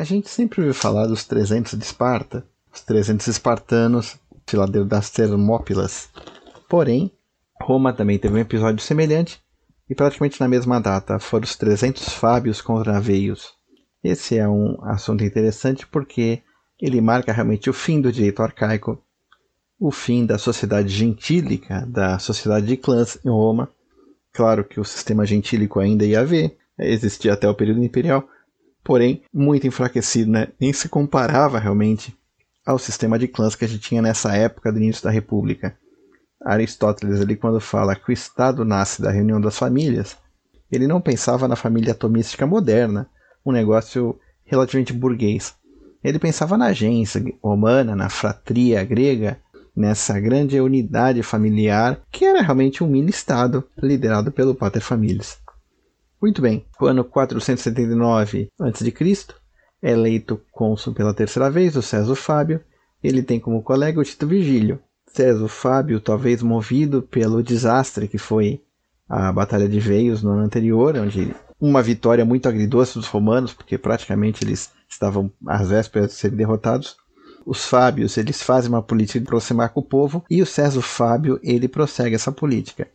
A gente sempre ouviu falar dos 300 de Esparta, os 300 espartanos, filadeiro das Termópilas. Porém, Roma também teve um episódio semelhante e praticamente na mesma data foram os 300 Fábios contra Veios. Esse é um assunto interessante porque ele marca realmente o fim do direito arcaico, o fim da sociedade gentílica, da sociedade de clãs em Roma. Claro que o sistema gentílico ainda ia haver, existia até o período imperial, porém muito enfraquecido, né? nem se comparava realmente ao sistema de clãs que a gente tinha nessa época do início da República. Aristóteles, ali, quando fala que o Estado nasce da reunião das famílias, ele não pensava na família atomística moderna, um negócio relativamente burguês. Ele pensava na agência romana, na fratria grega, nessa grande unidade familiar que era realmente um mini-estado liderado pelo Pater Familias. Muito bem, o ano 479 a.C., é eleito cônsul pela terceira vez o César Fábio. Ele tem como colega o Tito Vigílio. César Fábio, talvez movido pelo desastre que foi a Batalha de Veios no ano anterior, onde uma vitória muito agridoce dos romanos, porque praticamente eles estavam às vésperas de serem derrotados. Os Fábios eles fazem uma política de aproximar com o povo e o César Fábio ele prossegue essa política.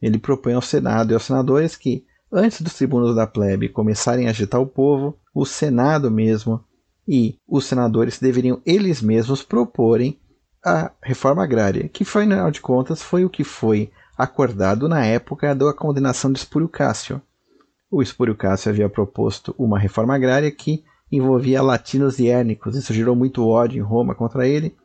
Ele propõe ao Senado e aos senadores que Antes dos tribunos da plebe começarem a agitar o povo, o Senado mesmo e os senadores deveriam eles mesmos proporem a reforma agrária, que afinal de contas foi o que foi acordado na época da condenação de Espúrio Cássio. O Espúrio Cássio havia proposto uma reforma agrária que envolvia latinos e érnicos. Isso gerou muito ódio em Roma contra ele,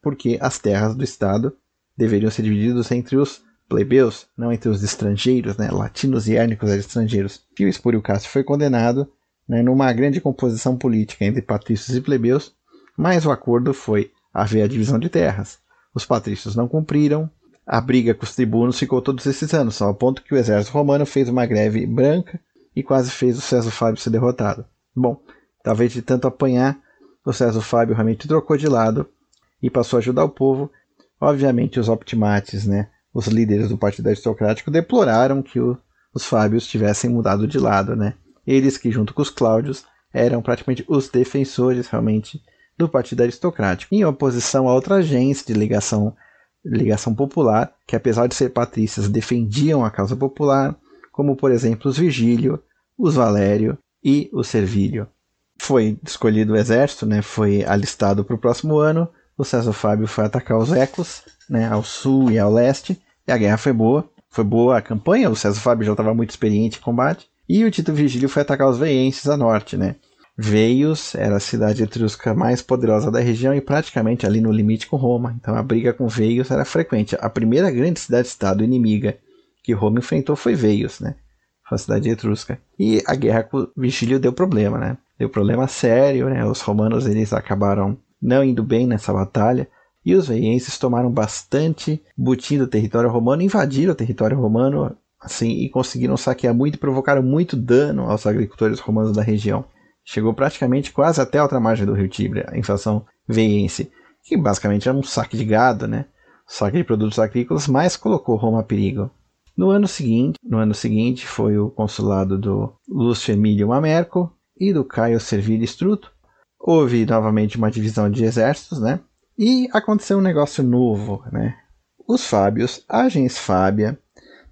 porque as terras do Estado deveriam ser divididas entre os plebeus, não entre os estrangeiros, né, latinos e érnicos estrangeiros. E o Espúrio Cássio foi condenado né, numa grande composição política entre patrícios e plebeus, mas o acordo foi haver a divisão de terras. Os patrícios não cumpriram, a briga com os tribunos ficou todos esses anos, ao ponto que o exército romano fez uma greve branca e quase fez o César Fábio ser derrotado. Bom, talvez de tanto apanhar, o César Fábio realmente trocou de lado e passou a ajudar o povo. Obviamente, os optimates, né, os líderes do Partido Aristocrático deploraram que o, os Fábios tivessem mudado de lado, né? Eles que, junto com os Cláudios, eram praticamente os defensores realmente do Partido Aristocrático, em oposição a outra agência de ligação, ligação popular, que apesar de ser patrícias, defendiam a causa popular, como por exemplo os Vigílio, os Valério e o Servílio. Foi escolhido o exército, né, foi alistado para o próximo ano, o César Fábio foi atacar os Ecos, né, ao sul e ao leste, e a guerra foi boa. Foi boa a campanha, o César Fábio já estava muito experiente em combate. E o Tito Vigílio foi atacar os veienses a norte, né? Veios era a cidade etrusca mais poderosa da região e praticamente ali no limite com Roma. Então a briga com Veios era frequente. A primeira grande cidade-estado inimiga que Roma enfrentou foi Veios, né? Foi a cidade etrusca. E a guerra com Vigílio deu problema, né? Deu problema sério, né? Os romanos eles acabaram não indo bem nessa batalha. E os veienses tomaram bastante butim do território romano, invadiram o território romano assim e conseguiram saquear muito e provocaram muito dano aos agricultores romanos da região. Chegou praticamente quase até a outra margem do rio Tibre, a inflação veiense, que basicamente era um saque de gado, né? saque de produtos agrícolas, mas colocou Roma a perigo. No ano seguinte, no ano seguinte foi o consulado do Lúcio Emílio Mamerco e do Caio Servilio Struto. Houve novamente uma divisão de exércitos, né? E aconteceu um negócio novo, né? Os Fábios, a gens Fábia,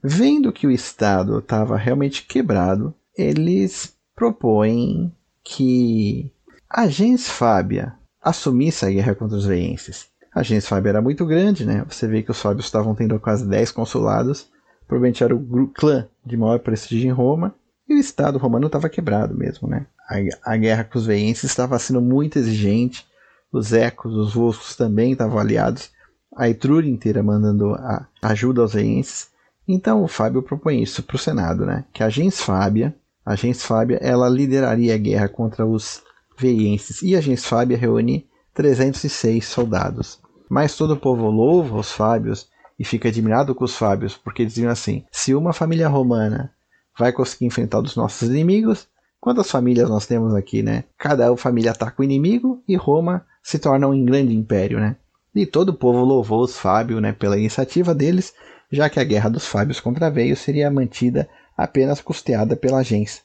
vendo que o Estado estava realmente quebrado, eles propõem que a gens Fábia assumisse a guerra contra os veienses. A gens Fábia era muito grande, né? Você vê que os Fábios estavam tendo quase 10 consulados, provavelmente era o clã de maior prestígio em Roma, e o Estado romano estava quebrado mesmo, né? A, a guerra com os veienses estava sendo muito exigente, os ecos, os volscos também estavam aliados, a Etrúria inteira mandando a ajuda aos veienses. Então o Fábio propõe isso para o Senado, né? que a gens Fábia, a gens Fábia, ela lideraria a guerra contra os veienses e a gens Fábia reúne 306 soldados. Mas todo o povo louva os Fábios e fica admirado com os Fábios, porque diziam assim: se uma família romana vai conseguir enfrentar os nossos inimigos, quantas famílias nós temos aqui, né? Cada família ataca o inimigo e Roma se torna um grande império, né? E todo o povo louvou os Fábio né, pela iniciativa deles, já que a guerra dos Fábios contra Veio seria mantida apenas custeada pela gens.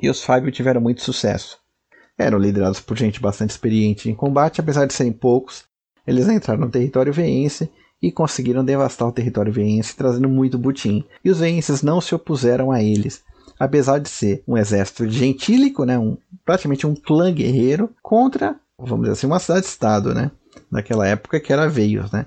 E os Fábio tiveram muito sucesso. eram liderados por gente bastante experiente em combate, apesar de serem poucos. Eles entraram no território veense e conseguiram devastar o território veense, trazendo muito butim. E os veenses não se opuseram a eles, apesar de ser um exército gentílico, né, um, praticamente um clã guerreiro, contra, vamos dizer assim, uma cidade-estado, né, naquela época que era Veios, né.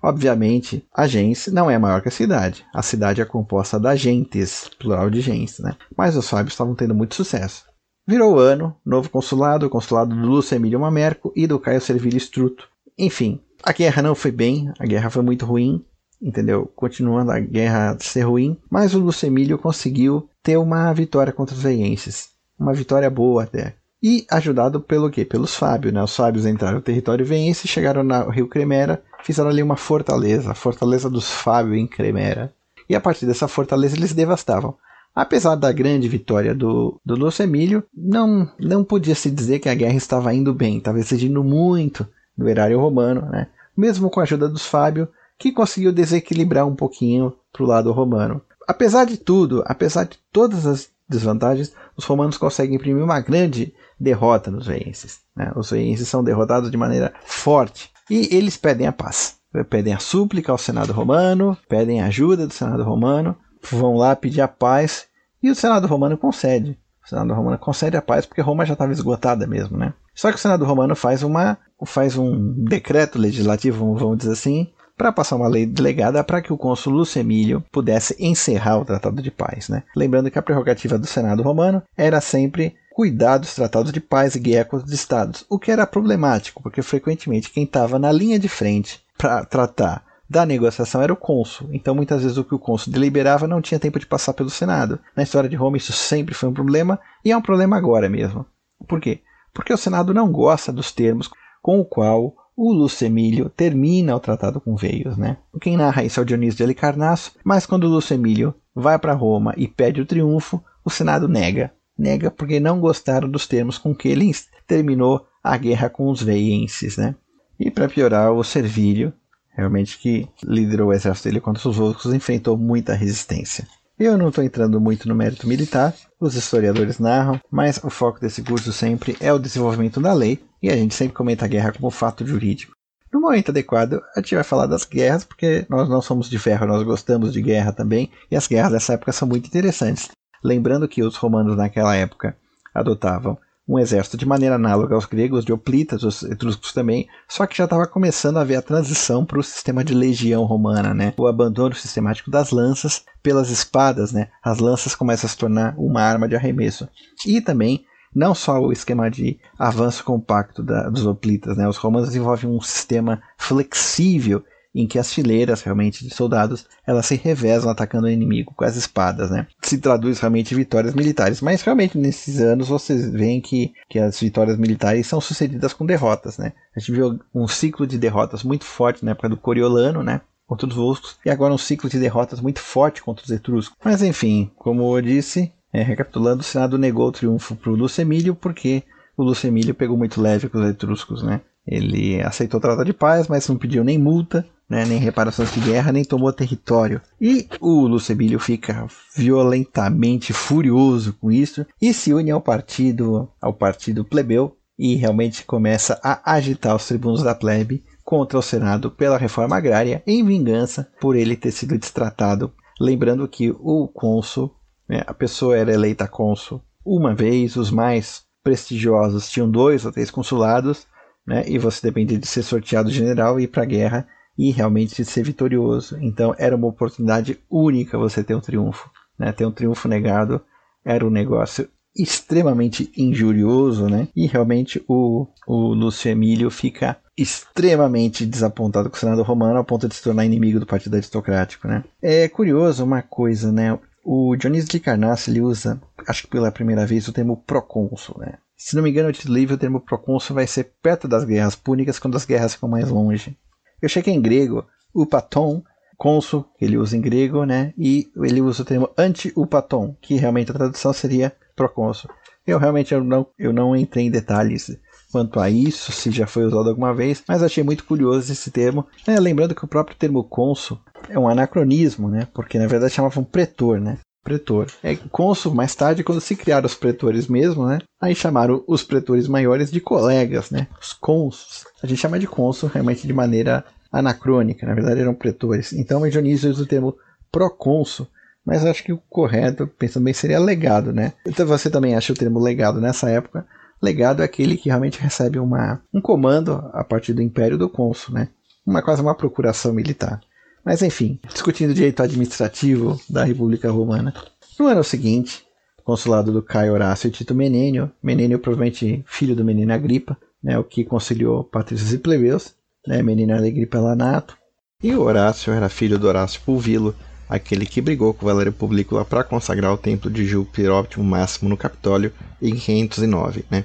Obviamente, a gens não é maior que a cidade. A cidade é composta da gentes, plural de gens, né? Mas os fábios estavam tendo muito sucesso. Virou ano, novo consulado, o consulado do Lúcio Emílio Mamerco e do Caio Servilho Struto. Enfim, a guerra não foi bem, a guerra foi muito ruim, entendeu? Continuando a guerra ser ruim, mas o Lúcio Emílio conseguiu ter uma vitória contra os veienses. Uma vitória boa até. E ajudado pelo quê? Pelos Fábios, né? Os Fábios entraram no território veiense, chegaram no Rio Cremera, fizeram ali uma fortaleza, a fortaleza dos Fábios em Cremera. E a partir dessa fortaleza eles devastavam. Apesar da grande vitória do, do Lúcio Emílio, não, não podia se dizer que a guerra estava indo bem, estava exigindo muito do erário romano, né? mesmo com a ajuda dos Fábio, que conseguiu desequilibrar um pouquinho para o lado romano. Apesar de tudo, apesar de todas as desvantagens, os romanos conseguem imprimir uma grande derrota nos veenses. Né? Os veenses são derrotados de maneira forte e eles pedem a paz. Pedem a súplica ao Senado romano, pedem ajuda do Senado romano, vão lá pedir a paz e o Senado romano concede. Senado romano concede a paz porque Roma já estava esgotada mesmo, né? Só que o Senado romano faz uma faz um decreto legislativo, vamos dizer assim, para passar uma lei delegada para que o cônsul Lúcio Emílio pudesse encerrar o Tratado de Paz. Né? Lembrando que a prerrogativa do Senado romano era sempre cuidar dos tratados de paz e guerra com os estados, o que era problemático, porque frequentemente quem estava na linha de frente para tratar da negociação era o cônsul. Então, muitas vezes, o que o cônsul deliberava não tinha tempo de passar pelo Senado. Na história de Roma, isso sempre foi um problema e é um problema agora mesmo. Por quê? Porque o Senado não gosta dos termos com o qual o Lúcio Emílio termina o tratado com Veios. Né? Quem narra isso é o Dionísio de Halicarnasso, mas quando o Lúcio Emílio vai para Roma e pede o triunfo, o Senado nega. Nega porque não gostaram dos termos com que ele terminou a guerra com os veienses. Né? E para piorar, o Servílio, realmente que liderou o exército dele contra os Volscos, enfrentou muita resistência. Eu não estou entrando muito no mérito militar, os historiadores narram, mas o foco desse curso sempre é o desenvolvimento da lei e a gente sempre comenta a guerra como fato jurídico. No momento adequado, a gente vai falar das guerras, porque nós não somos de ferro, nós gostamos de guerra também, e as guerras dessa época são muito interessantes. Lembrando que os romanos naquela época adotavam um exército de maneira análoga aos gregos, de hoplitas, os etruscos também, só que já estava começando a haver a transição para o sistema de legião romana, né? O abandono sistemático das lanças pelas espadas, né? As lanças começam a se tornar uma arma de arremesso. E também não só o esquema de avanço compacto da, dos hoplitas, né? Os romanos desenvolvem um sistema flexível em que as fileiras realmente de soldados elas se revezam atacando o inimigo com as espadas, né? Se traduz realmente em vitórias militares, mas realmente nesses anos vocês veem que, que as vitórias militares são sucedidas com derrotas, né? A gente viu um ciclo de derrotas muito forte na época do Coriolano, né? Contra os Volscos, e agora um ciclo de derrotas muito forte contra os Etruscos. Mas enfim, como eu disse, é, recapitulando, o Senado negou o triunfo para o Lúcio Emílio porque o Lúcio Emílio pegou muito leve com os Etruscos, né? Ele aceitou o tratado de paz, mas não pediu nem multa, né, nem reparações de guerra, nem tomou território. E o Lucebílio fica violentamente furioso com isso e se une ao partido, ao partido plebeu e realmente começa a agitar os tribunos da plebe contra o Senado pela reforma agrária em vingança por ele ter sido destratado. Lembrando que o cônsul, né, a pessoa era eleita cônsul uma vez, os mais prestigiosos tinham dois ou três consulados, né? E você dependia de ser sorteado general e ir para a guerra e realmente ser vitorioso. Então era uma oportunidade única você ter um triunfo, né? Ter um triunfo negado era um negócio extremamente injurioso, né? E realmente o, o Lúcio Emílio fica extremamente desapontado com o Senado romano ao ponto de se tornar inimigo do Partido Aristocrático, né? É curioso uma coisa, né? O Dionísio de Carnasso ele usa, acho que pela primeira vez, o termo procônsul, né? Se não me engano, o título livre, o termo procônsul vai ser perto das guerras púnicas, quando as guerras ficam mais longe. Eu chequei em grego, o paton, cônsul, ele usa em grego, né? E ele usa o termo anti-upaton, que realmente a tradução seria procônsul. Eu realmente eu não, eu não entrei em detalhes quanto a isso, se já foi usado alguma vez, mas achei muito curioso esse termo. É, lembrando que o próprio termo cônsul é um anacronismo, né? Porque na verdade chamavam pretor, né? Pretor. É cônsul mais tarde quando se criaram os pretores mesmo, né? Aí chamaram os pretores maiores de colegas, né? Os cônsuls. A gente chama de cônsul realmente de maneira anacrônica, na verdade eram pretores. Então Dionísio usa o termo procônsul, mas acho que o correto, pensando bem, seria legado, né? Então você também acha o termo legado nessa época? Legado é aquele que realmente recebe uma, um comando a partir do império do cônsul, né? Uma quase uma procuração militar. Mas enfim, discutindo o direito administrativo da República Romana. No ano seguinte, consulado do Caio Horácio e Tito Menênio, Menênio provavelmente filho do menino Agripa, né, o que conciliou patrícios e plebeus, né, menino Agripa Lanato, e Horácio era filho do Horácio Pulvilo, aquele que brigou com Valério Publicula para consagrar o templo de Júpiter Óptimo Máximo no Capitólio em 509. Né?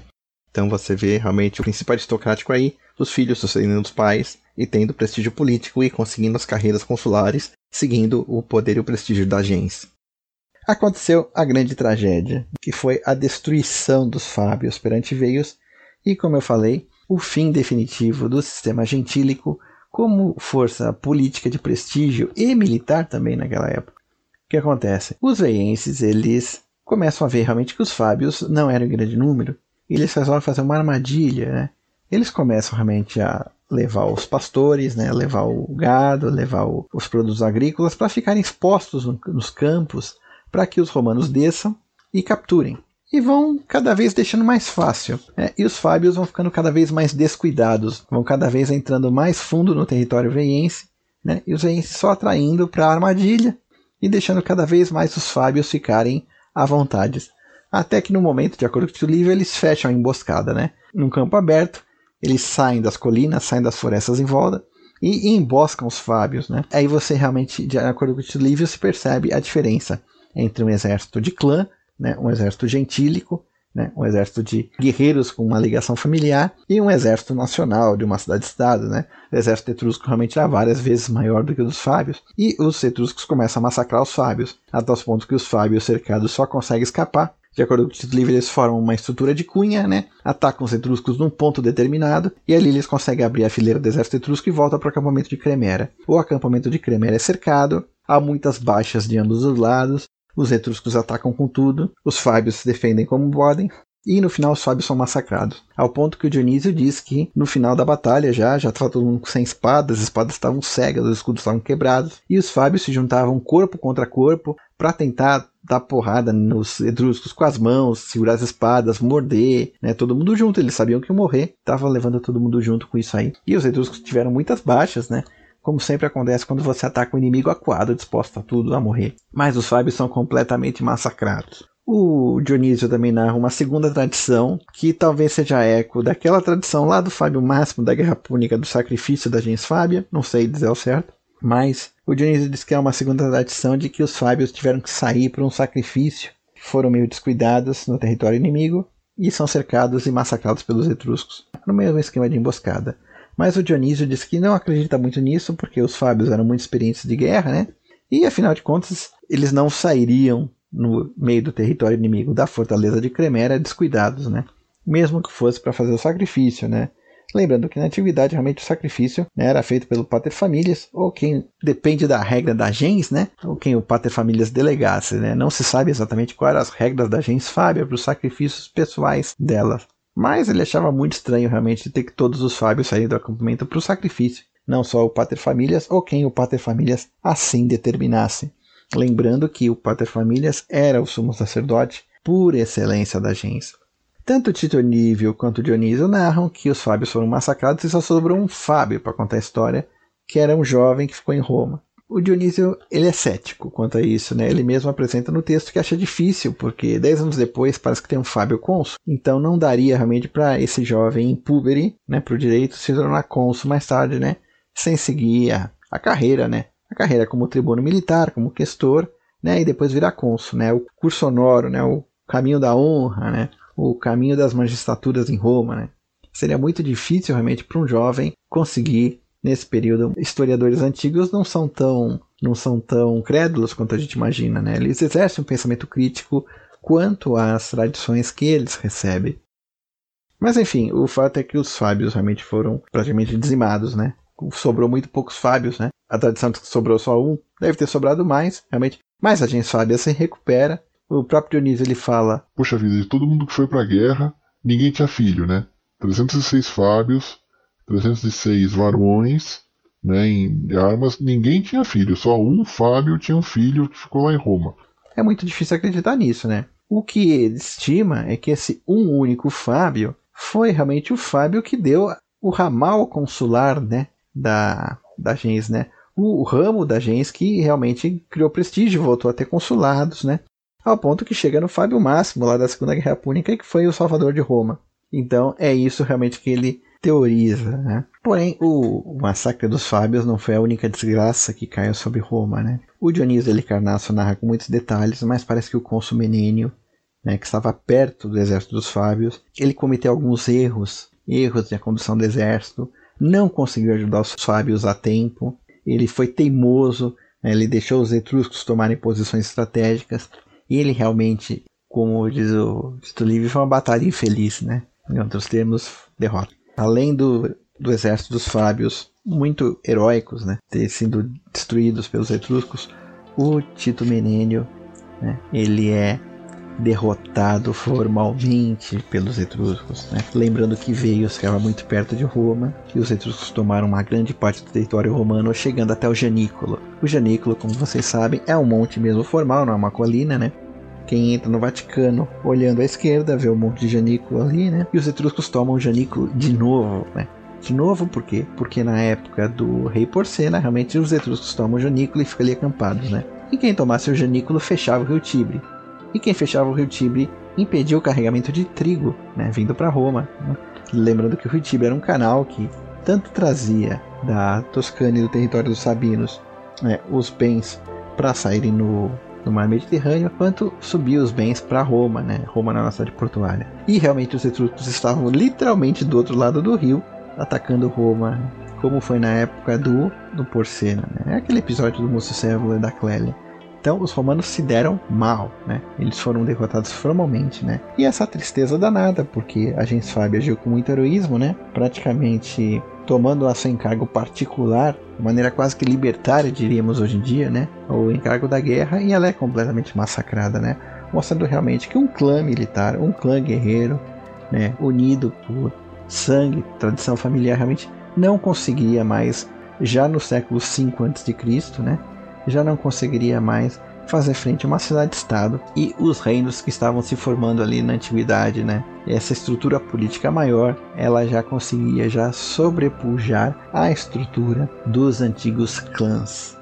Então você vê realmente o princípio aristocrático aí, os filhos sucedendo os pais e tendo prestígio político e conseguindo as carreiras consulares, seguindo o poder e o prestígio da gens. Aconteceu a grande tragédia, que foi a destruição dos Fábios perante Veios e, como eu falei, o fim definitivo do sistema gentílico como força política de prestígio e militar também naquela época. O que acontece? Os veienses, eles começam a ver realmente que os Fábios não eram em grande número, eles resolvem fazer uma armadilha, né? Eles começam realmente a levar os pastores, né, levar o gado, levar o, os produtos agrícolas para ficarem expostos no, nos campos para que os romanos desçam e capturem. E vão cada vez deixando mais fácil. Né? E os fábios vão ficando cada vez mais descuidados, vão cada vez entrando mais fundo no território veiense, né? e os veienses só atraindo para a armadilha e deixando cada vez mais os fábios ficarem à vontade. Até que no momento, de acordo com o livro, eles fecham a emboscada, né? Num campo aberto, eles saem das colinas, saem das florestas em volta e, emboscam os fábios, né? Aí você realmente, de acordo com o livro, se percebe a diferença entre um exército de clã, né, um exército gentílico, né, um exército de guerreiros com uma ligação familiar e um exército nacional de uma cidade-estado. Né? O exército etrusco realmente era várias vezes maior do que o dos fábios e os etruscos começam a massacrar os fábios, até os pontos que os fábios cercados só conseguem escapar de acordo com o título livre, eles formam uma estrutura de cunha, né? atacam os etruscos num ponto determinado, e ali eles conseguem abrir a fileira do exército etrusco e voltam para o acampamento de Cremera. O acampamento de Cremera é cercado, há muitas baixas de ambos os lados, os etruscos atacam com tudo, os fábios se defendem como podem, e no final os fábios são massacrados. Ao ponto que o Dionísio diz que no final da batalha já, já estava todo mundo sem espadas, as espadas estavam cegas, os escudos estavam quebrados, e os fábios se juntavam corpo contra corpo para tentar dar porrada nos etruscos com as mãos, segurar as espadas, morder, né? Todo mundo junto, eles sabiam que iam morrer, tava levando todo mundo junto com isso aí. E os etruscos tiveram muitas baixas, né? Como sempre acontece quando você ataca um inimigo acuado, disposto a tudo, a morrer. Mas os fábios são completamente massacrados. O Dionísio também narra uma segunda tradição, que talvez seja eco daquela tradição lá do Fábio Máximo da Guerra Púnica do sacrifício da gens Fábia, não sei dizer ao certo, mas o Dionísio diz que é uma segunda tradição de que os Fábios tiveram que sair para um sacrifício, foram meio descuidados no território inimigo e são cercados e massacrados pelos etruscos, no mesmo esquema de emboscada. Mas o Dionísio diz que não acredita muito nisso, porque os Fábios eram muito experientes de guerra, né? E afinal de contas, eles não sairiam no meio do território inimigo da fortaleza de Cremera descuidados, né? Mesmo que fosse para fazer o sacrifício, né? Lembrando que na antiguidade realmente o sacrifício né, era feito pelo paterfamilias, ou quem depende da regra da gens, né? Ou quem o paterfamilias delegasse, né? Não se sabe exatamente quais eram as regras da gens Fábia para os sacrifícios pessoais dela. Mas ele achava muito estranho realmente ter que todos os Fábios saírem do acampamento para o sacrifício, não só o paterfamilias ou quem o paterfamilias assim determinasse. Lembrando que o paterfamilias era o sumo sacerdote por excelência da gens. Tanto Tito Nívio quanto Dionísio narram que os Fábios foram massacrados e só sobrou um Fábio para contar a história, que era um jovem que ficou em Roma. O Dionísio ele é cético quanto a isso, né? Ele mesmo apresenta no texto que acha difícil, porque dez anos depois parece que tem um Fábio cônsul, então não daria realmente para esse jovem impúbere, né, para o direito se tornar cônsul mais tarde, né, sem seguir a, a carreira, né, a carreira como tribuno militar, como questor, né, e depois virar cônsul, né, o curso honoro, né, o caminho da honra, né, o caminho das magistraturas em Roma, né. Seria muito difícil realmente para um jovem conseguir nesse período. Historiadores antigos não são tão não são tão crédulos quanto a gente imagina, né? Eles exercem um pensamento crítico quanto às tradições que eles recebem. Mas enfim, o fato é que os Fábios realmente foram praticamente dizimados, né? Sobrou muito poucos Fábios, né? A tradição de que sobrou só um deve ter sobrado mais, realmente. Mas a gens Fábia se recupera. O próprio Dionísio ele fala: Poxa vida, de todo mundo que foi pra guerra, ninguém tinha filho, né? 306 Fábios, 306 varões, né, em armas, ninguém tinha filho, só um Fábio tinha um filho que ficou lá em Roma. É muito difícil acreditar nisso, né? O que ele estima é que esse um único Fábio foi realmente o Fábio que deu o ramal consular, né, da, da gens, né? O, o ramo da gens que realmente criou prestígio, voltou a ter consulados, né? Ao ponto que chega no Fábio Máximo, lá da Segunda Guerra Púnica, que foi o salvador de Roma. Então é isso realmente que ele teoriza. Né? Porém, o, massacre dos Fábios não foi a única desgraça que caiu sobre Roma. Né? O Dionísio Elicarnasso narra com muitos detalhes, mas parece que o cônsul Menênio, né, que estava perto do exército dos Fábios, ele cometeu alguns erros, erros na condução do exército, não conseguiu ajudar os Fábios a tempo, ele foi teimoso, né, ele deixou os etruscos tomarem posições estratégicas, e ele realmente, como diz o Tito Livre, foi uma batalha infeliz, né? Em outros termos, derrota além do, do exército dos Fábios, muito heróicos, né, ter sido destruídos pelos etruscos, o Tito Menênio, né, ele é derrotado formalmente pelos etruscos. Né? Lembrando que veio ficava muito perto de Roma e os etruscos tomaram uma grande parte do território romano, chegando até o Janículo. O Janículo, como vocês sabem, é um monte mesmo formal, não é uma colina, né? Quem entra no Vaticano olhando à esquerda vê um monte de Janículo ali, né? E os etruscos tomam o Janículo de novo, né? De novo, por quê? Porque na época do rei Porcena, realmente os etruscos tomam o Janículo e ficam ali acampados, né? E quem tomasse o Janículo fechava o rio Tibre. E quem fechava o rio Tibre impedia o carregamento de trigo, né? Vindo para Roma. Né? Lembrando que o rio Tibre era um canal que tanto trazia da Toscana e do território dos Sabinos né, os bens para saírem no, no mar Mediterrâneo, quanto subir os bens para Roma, né? Roma na cidade portuária. E realmente os etruscos estavam literalmente do outro lado do rio, atacando Roma, como foi na época do, do Porcena, né? É aquele episódio do Mucicévulo e da Clélia. Então os romanos se deram mal, né? Eles foram derrotados formalmente, né? E essa tristeza danada, porque a gente Fábia agiu com muito heroísmo, né? Praticamente tomando a seu encargo particular, de maneira quase que libertária, diríamos hoje em dia, né? O encargo da guerra e ela é completamente massacrada, né? Mostrando realmente que um clã militar, um clã guerreiro, né, unido por sangue, tradição familiar, realmente não conseguia mais, já no século V a.C., né, já não conseguiria mais fazer frente a uma cidade-estado e os reinos que estavam se formando ali na antiguidade, né? Essa estrutura política maior, ela já conseguia já sobrepujar a estrutura dos antigos clãs.